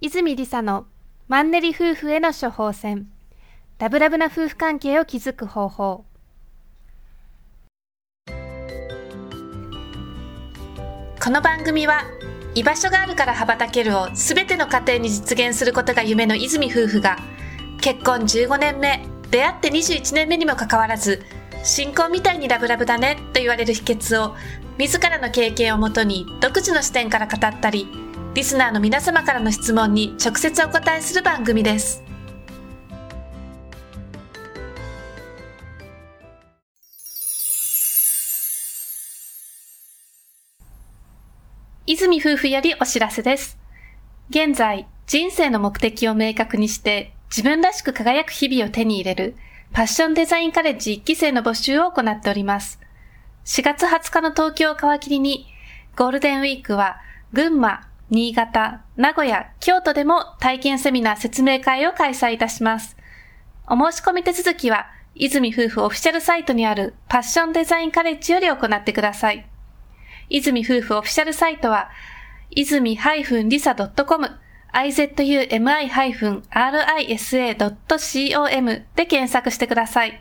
泉理沙のマンネリ夫婦への処方箋。ラブラブな夫婦関係を築く方法。この番組は居場所があるから羽ばたけるをすべての家庭に実現することが夢の泉夫婦が結婚15年目出会って21年目にもかかわらず新婚みたいにラブラブだねと言われる秘訣を自らの経験をもとに独自の視点から語ったりリスナーの皆様からの質問に直接お答えする番組です泉夫婦よりお知らせです現在人生の目的を明確にして自分らしく輝く日々を手に入れるパッションデザインカレッジ1期生の募集を行っております。4月20日の東京を皮切りに、ゴールデンウィークは群馬、新潟、名古屋、京都でも体験セミナー説明会を開催いたします。お申し込み手続きは、泉夫婦オフィシャルサイトにあるパッションデザインカレッジより行ってください。泉夫婦オフィシャルサイトは、泉 -lisa.com izumi-risa.com で検索してください。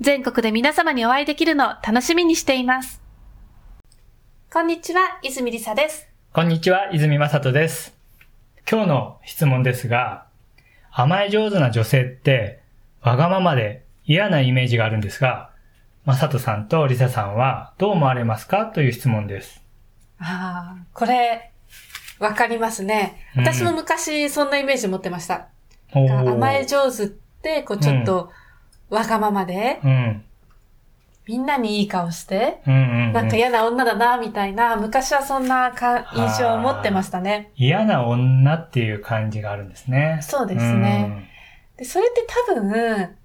全国で皆様にお会いできるのを楽しみにしています。こんにちは、泉りさです。こんにちは、泉正人です。今日の質問ですが、甘え上手な女性ってわがままで嫌なイメージがあるんですが、正人さんとりささんはどう思われますか？という質問です。ああ、これ、わかりますね。私も昔そんなイメージ持ってました。うん、甘え上手って、こうちょっとわがままで、うん、みんなにいい顔して、うんうんうん、なんか嫌な女だな、みたいな、昔はそんなか印象を持ってましたね。嫌な女っていう感じがあるんですね。そうですね。でそれって多分、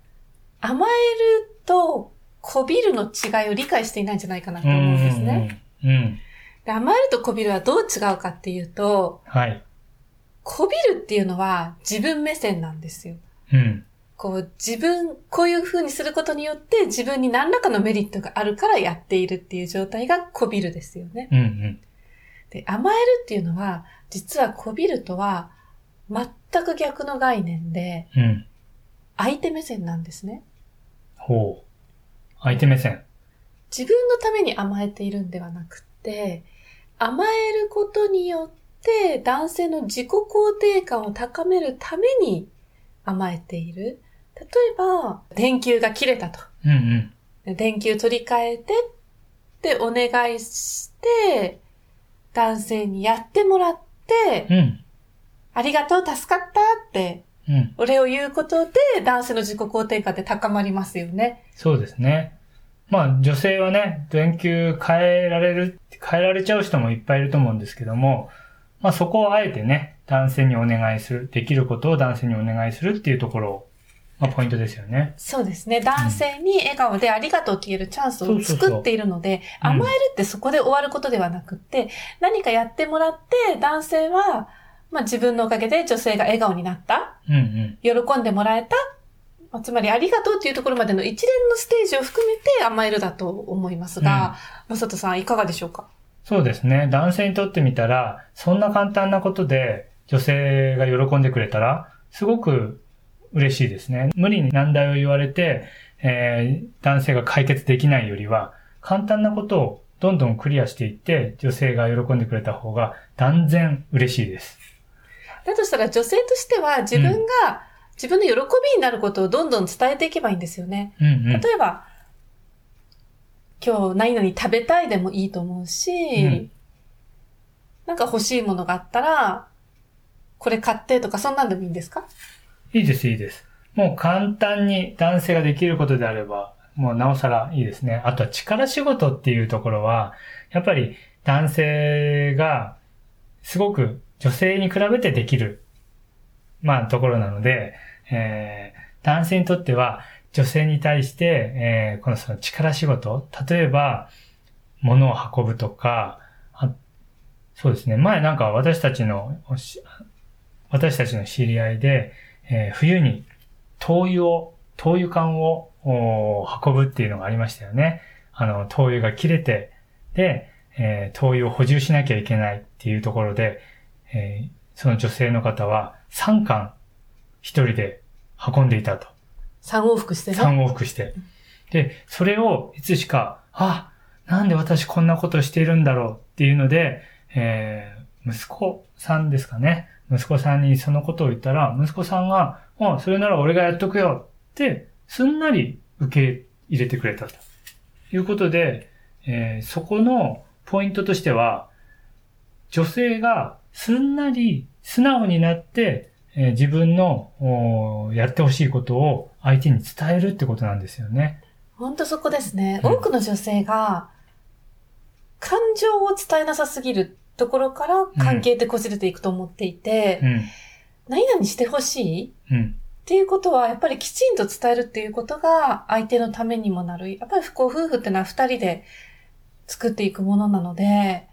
甘えると、こびるの違いを理解していないんじゃないかなと思うんですね。うん、うんうんで甘えるとこびるはどう違うかっていうと、はい。こびるっていうのは自分目線なんですよ。うん。こう自分、こういう風にすることによって自分に何らかのメリットがあるからやっているっていう状態がこびるですよね。うんうん。で、甘えるっていうのは、実はこびるとは全く逆の概念で、うん。相手目線なんですね。ほう。相手目線。自分のために甘えているんではなくて、甘えることによって男性の自己肯定感を高めるために甘えている。例えば、電球が切れたと。うんうん、電球取り替えてってお願いして、男性にやってもらって、うん、ありがとう、助かったって、うん、お礼を言うことで男性の自己肯定感って高まりますよね。そうですね。まあ女性はね、電球変えられる、変えられちゃう人もいっぱいいると思うんですけども、まあそこをあえてね、男性にお願いする、できることを男性にお願いするっていうところまあ、ポイントですよね。そうですね。男性に笑顔でありがとうって言えるチャンスを作っているので、甘えるってそこで終わることではなくって、何かやってもらって、男性は、まあ自分のおかげで女性が笑顔になった。うんうん、喜んでもらえた。まあ、つまりありがとうっていうところまでの一連のステージを含めて甘えるだと思いますが、まさとさんいかがでしょうか？そうですね。男性にとってみたら、そんな簡単なことで女性が喜んでくれたら、すごく嬉しいですね。無理に難題を言われて、えー、男性が解決できないよりは、簡単なことをどんどんクリアしていって、女性が喜んでくれた方が断然嬉しいです。だとしたら女性としては自分が自分の喜びになることをどんどん伝えていけばいいんですよね。うんうん、例えば、今日何々食べたいでもいいと思うし、うん、なんか欲しいものがあったら、これ買ってとかそんなんでもいいんですか？いいです、いいです。もう簡単に男性ができることであれば、もうなおさらいいですね。あとは力仕事っていうところは、やっぱり男性がすごく女性に比べてできる、まあところなので、えー、男性にとっては女性に対して、えー、このその力仕事、例えば、物を運ぶとか、そうですね。前なんか私たちの、私たちの知り合いで、えー、冬に灯油を、灯油管を運ぶっていうのがありましたよね。あの、灯油が切れて、で、えー、灯油を補充しなきゃいけないっていうところで、えー、その女性の方は3巻一人で運んでいたと。3往復してね。3往復して。で、それをいつしか、あ、なんで私こんなことしているんだろうっていうので、えー、息子さんですかね。息子さんにそのことを言ったら、息子さんが、あ、それなら俺がやっとくよって、すんなり受け入れてくれたということで、えーそこのポイントとしては、女性がすんなり素直になって、えー自分のおやってほしいことを相手に伝えるってことなんですよね。本当そこですね。うん多くの女性が、感情を伝えなさすぎるところから関係ってこじれていくと思っていて、うん。何々してほしいうん。っていうことは、やっぱりきちんと伝えるっていうことが相手のためにもなる。やっぱりこう夫婦ってのは二人で作っていくものなので、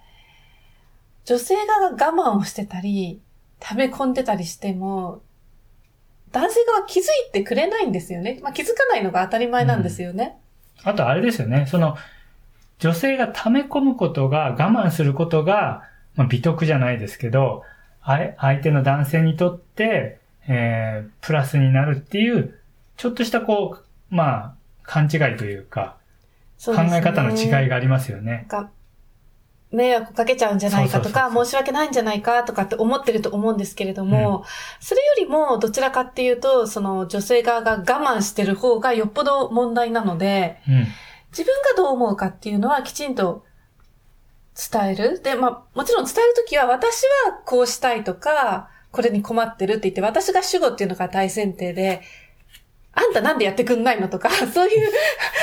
女性が我慢をしてたり、溜め込んでたりしても、男性側気づいてくれないんですよね。まあ、気づかないのが当たり前なんですよね。あとあれですよね。その、女性が溜め込むことが、我慢することが、まあ、美徳じゃないですけど、相手の男性にとって、えー、プラスになるっていう、ちょっとしたこう、まあ、勘違いというか、うねえ方の違いがありますよね。迷惑かけちゃうんじゃないかとか、申し訳ないんじゃないかとかって思ってると思うんですけれども、それよりもどちらかっていうと、その女性側が我慢してる方がよっぽど問題なので、うん。自分がどう思うかっていうのはきちんと伝える？で、まあ、もちろん伝えるときは私はこうしたいとか、これに困ってるって言って、私が主語っていうのが大前提で、あんたなんでやってくんないのとか、そういう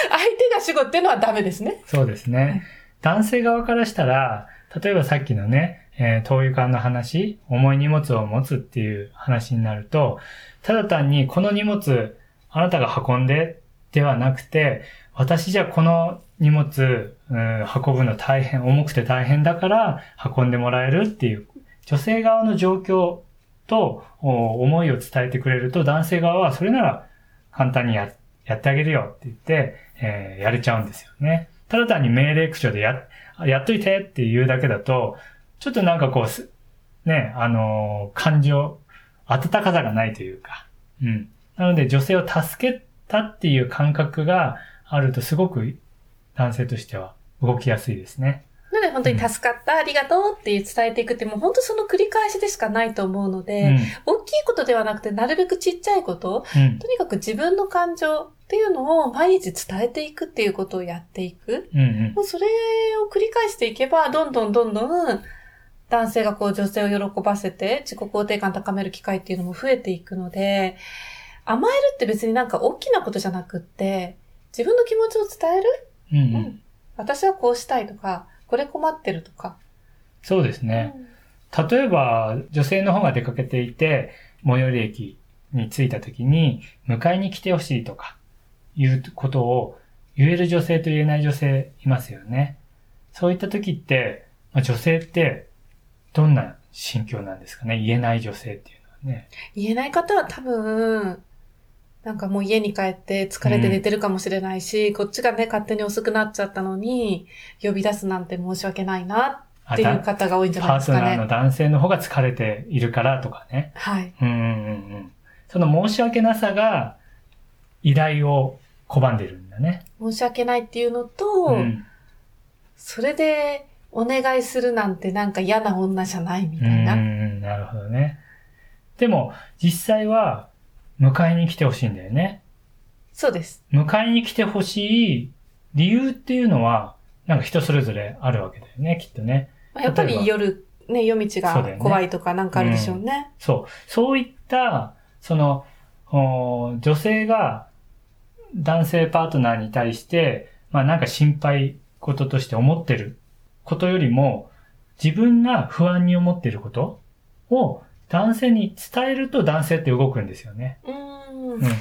相手が主語っていうのはダメですね。そうですね。男性側からしたら、例えばさっきのね、えー灯油缶の話、重い荷物を持つっていう話になると、ただ単にこの荷物、あなたが運んでではなくて、私じゃこの荷物、うん運ぶの大変、重くて大変だから運んでもらえるっていう、女性側の状況と思いを伝えてくれると、男性側はそれなら簡単にややってあげるよって言って、えーやれちゃうんですよね。ただ単に命令口調でや、やっといてって言うだけだと、ちょっとなんかこう、ね、あのー感情、温かさがないというか、うん。なので女性を助けたっていう感覚があるとすごく男性としては動きやすいですね。なので本当に助かった、ありがとうって伝えていくって、もう本当その繰り返しでしかないと思うのうで、ん。大きいことではなくて、なるべくちっちゃいこと、うん。とにかく自分の感情っていうのを毎日伝えていくっていうことをやっていく。うんうん。もうそれを繰り返していけば、どんどんどんどん男性がこう女性を喜ばせて自己肯定感高める機会っていうのも増えていくので、甘えるって別になんか大きなことじゃなくって、自分の気持ちを伝えるうんう。うんん私はこうしたいとか、これ困ってるとか。そうですね。例えば、女性の方が出かけていて、最寄り駅に着いた時に、迎えに来てほしいとか、いうことを言える女性と言えない女性いますよね。そういった時って、まあ、女性って、どんな心境なんですかね？言えない女性っていうのはね。言えない方は多分、なんかもう家に帰って疲れて寝てるかもしれないし、こっちがね、勝手に遅くなっちゃったのに、呼び出すなんて申し訳ないなっていう方が多いんじゃないですかパートナーのね。男性の方が疲れているからとかね。はい。うんうんうんうん。その申し訳なさが依頼を拒んでるんだね。申し訳ないっていうのと、うん。それでお願いするなんてなんか嫌な女じゃないみたいな。うん、なるほどね。でも、実際は、迎えに来てほしいんだよね。そうです。迎えに来てほしい理由っていうのは、なんか人それぞれあるわけだよね、きっとね。まあやっぱり夜、ね、夜道が怖いとかなんかあるでしょうね。そう。そういった、その、お女性が男性パートナーに対して、まあなんか心配事として思ってることよりも、自分が不安に思っていることを男性に伝えると男性って動くんですよね。うーん。うん。じゃ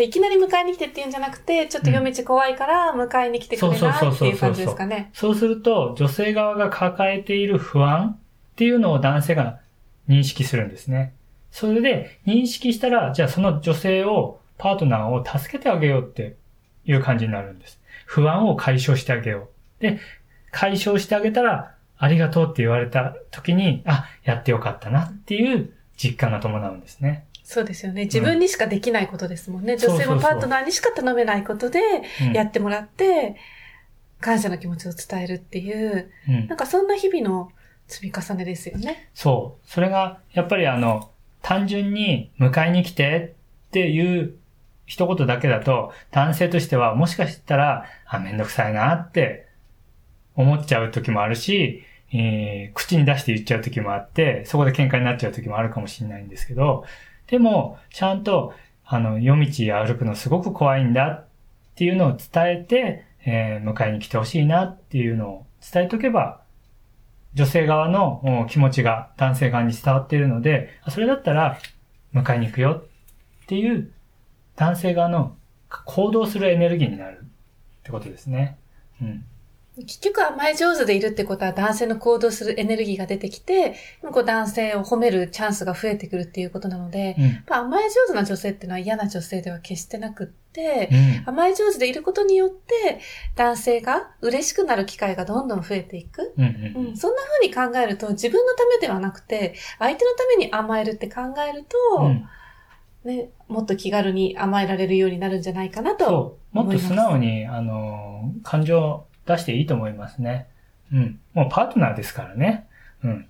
あいきなり迎えに来てっていうんじゃなくて、ちょっと夜道怖いから迎えに来てくれなっていう感じですかね。そうすると、女性側が抱えている不安っていうのを男性が認識するんですね。それで認識したら、じゃあその女性を、パートナーを助けてあげようっていう感じになるんです。不安を解消してあげよう。で、解消してあげたら、ありがとうって言われた時に、あ、やってよかったなっていう実感が伴うんですね。そうですよね。自分にしかできないことですもんね。ん女性もパートナーにしか頼めないことで、うんやってもらって、感謝の気持ちを伝えるっていう、うんなんかそんな日々の積み重ねですよね。そう。それが、やっぱりあの、単純に迎えに来てっていう一言だけだと、男性としてはもしかしたら、あ、めんどくさいなって思っちゃう時もあるし、えー口に出して言っちゃう時もあって、そこで喧嘩になっちゃう時もあるかもしれないんですけど、でも、ちゃんと、あの、夜道歩くのすごく怖いんだっていうのを伝えて、えー迎えに来てほしいなっていうのを伝えとけば、女性側の気持ちが男性側に伝わっているので、それだったら迎えに行くよっていう男性側の行動するエネルギーになるってことですね。うん。結局甘え上手でいるってことは男性の行動するエネルギーが出てきて、こう男性を褒めるチャンスが増えてくるっていうことなので、うん。甘え上手な女性っていうのは嫌な女性では決してなくって、うん。甘え上手でいることによって、男性が嬉しくなる機会がどんどん増えていく。うん。う、うんん。そんな風に考えると、自分のためではなくて、相手のために甘えるって考えると、うんね、もっと気軽に甘えられるようになるんじゃないかなと。そう。もっと素直に、あの、感情を出していいと思いますね。うん。もうパートナーですからね。うん。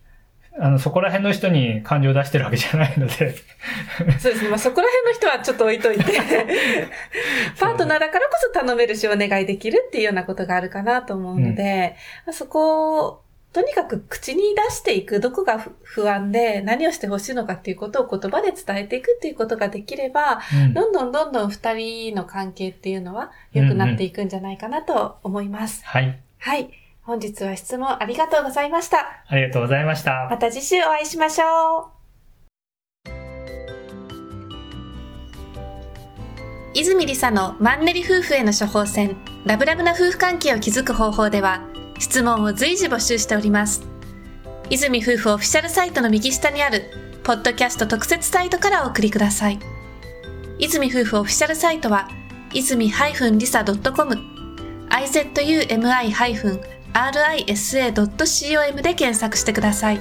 あの、そこら辺の人に感情を出してるわけじゃないので。そうですね。まあ、そこら辺の人はちょっと置いといて、パートナーだからこそ頼めるしお願いできるっていうようなことがあるかなと思うので、まあそこを、とにかく口に出していく、どこが不不安で何をしてほしいのかっていうことを言葉で伝えていくっていうことができれば、うんどんどんどんどん二人の関係っていうのは良くなっていくんじゃないかなと思います。はい。はい。本日は質問ありがとうございました。ありがとうございました。また次週お会いしましょう。泉理沙のマンネリ夫婦への処方箋、ラブラブな夫婦関係を築く方法では、質問を随時募集しております。泉夫婦オフィシャルサイトの右下にある、ポッドキャスト特設サイトからお送りください。泉夫婦オフィシャルサイトは、泉 -lisa.com、izumi-risa.com で検索してください。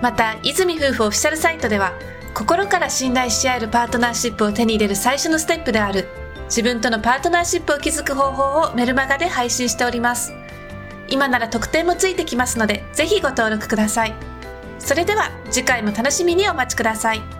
また、泉夫婦オフィシャルサイトでは、心から信頼し合えるパートナーシップを手に入れる最初のステップである、自分とのパートナーシップを築く方法をメルマガで配信しております。今なら特典もついてきますので、ぜひご登録ください。それでは、次回も楽しみにお待ちください。